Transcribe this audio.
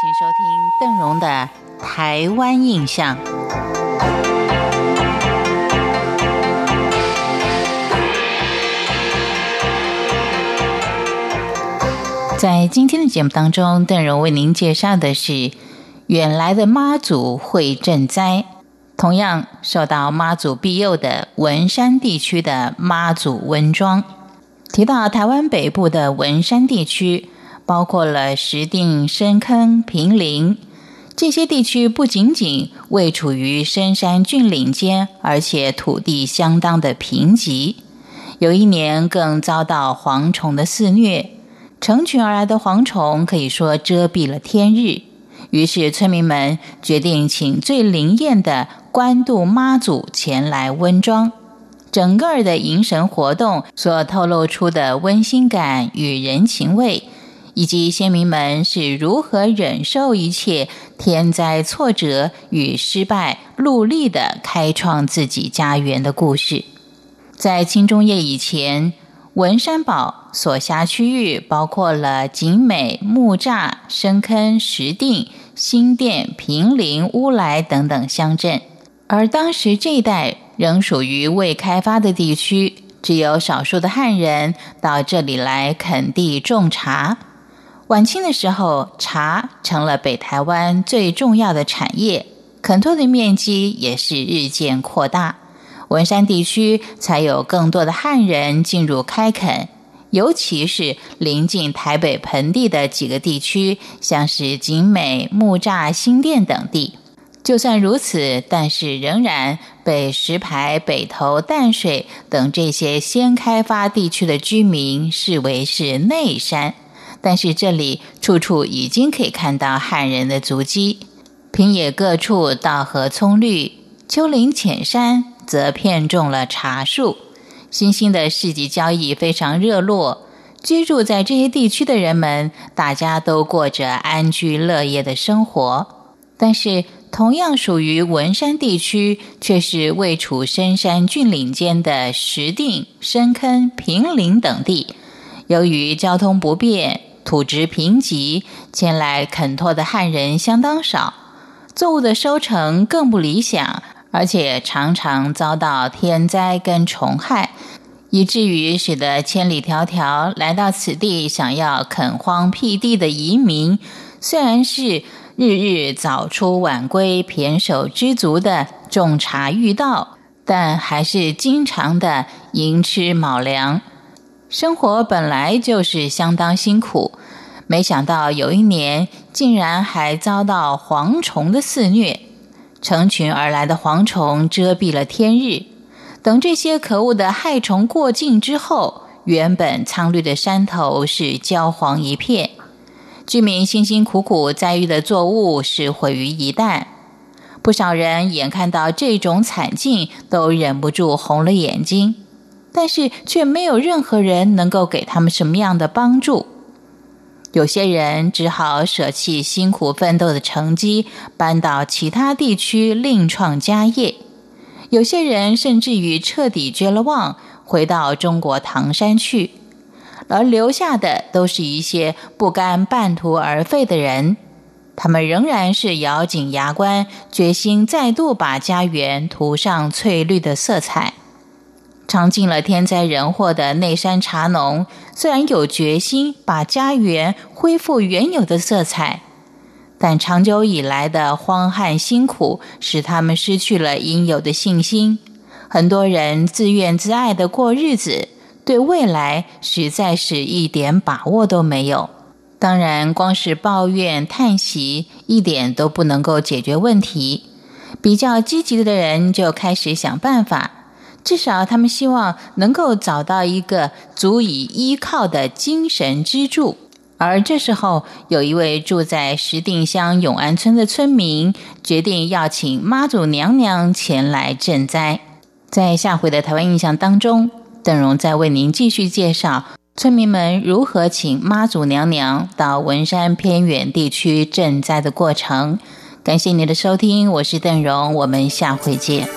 请收听邓荣的《台湾印象》。在今天的节目当中，邓荣为您介绍的是远来的妈祖会赈灾。同样受到妈祖庇佑的文山地区的妈祖温庄。提到台湾北部的文山地区，包括了石定、深坑、平林这些地区，不仅仅位处于深山峻岭间，而且土地相当的贫瘠。有一年更遭到蝗虫的肆虐。成群而来的蝗虫可以说遮蔽了天日，于是村民们决定请最灵验的官渡妈祖前来温庄。整个的迎神活动所透露出的温馨感与人情味，以及先民们是如何忍受一切天灾挫折与失败，努力的开创自己家园的故事，在清中叶以前。文山堡所辖区域包括了景美、木栅、深坑、石碇、新店、平林、乌来等等乡镇，而当时这一带仍属于未开发的地区，只有少数的汉人到这里来垦地种茶。晚清的时候，茶成了北台湾最重要的产业，垦拓的面积也是日渐扩大。文山地区才有更多的汉人进入开垦，尤其是临近台北盆地的几个地区，像是景美、木栅、新店等地。就算如此，但是仍然被石牌、北投、淡水等这些先开发地区的居民视为是内山。但是这里处处已经可以看到汉人的足迹，平野各处稻禾葱绿，丘陵浅山。则片种了茶树，新兴的市集交易非常热络。居住在这些地区的人们，大家都过着安居乐业的生活。但是，同样属于文山地区，却是位处深山峻岭间的石定、深坑、平林等地，由于交通不便、土质贫瘠，前来垦拓的汉人相当少，作物的收成更不理想。而且常常遭到天灾跟虫害，以至于使得千里迢迢来到此地想要垦荒辟地的移民，虽然是日日早出晚归、胼手知足的种茶育稻，但还是经常的寅吃卯粮，生活本来就是相当辛苦。没想到有一年，竟然还遭到蝗虫的肆虐。成群而来的蝗虫遮蔽了天日，等这些可恶的害虫过境之后，原本苍绿的山头是焦黄一片，居民辛辛苦苦栽育的作物是毁于一旦。不少人眼看到这种惨境，都忍不住红了眼睛，但是却没有任何人能够给他们什么样的帮助。有些人只好舍弃辛苦奋斗的成绩，搬到其他地区另创家业；有些人甚至于彻底绝了望，回到中国唐山去。而留下的都是一些不甘半途而废的人，他们仍然是咬紧牙关，决心再度把家园涂上翠绿的色彩。尝尽了天灾人祸的内山茶农，虽然有决心把家园恢复原有的色彩，但长久以来的荒旱辛苦使他们失去了应有的信心。很多人自怨自艾的过日子，对未来实在是一点把握都没有。当然，光是抱怨叹息一点都不能够解决问题。比较积极的人就开始想办法。至少，他们希望能够找到一个足以依靠的精神支柱。而这时候，有一位住在石碇乡永安村的村民决定要请妈祖娘娘前来赈灾。在下回的台湾印象当中，邓荣再为您继续介绍村民们如何请妈祖娘娘到文山偏远地区赈灾的过程。感谢您的收听，我是邓荣，我们下回见。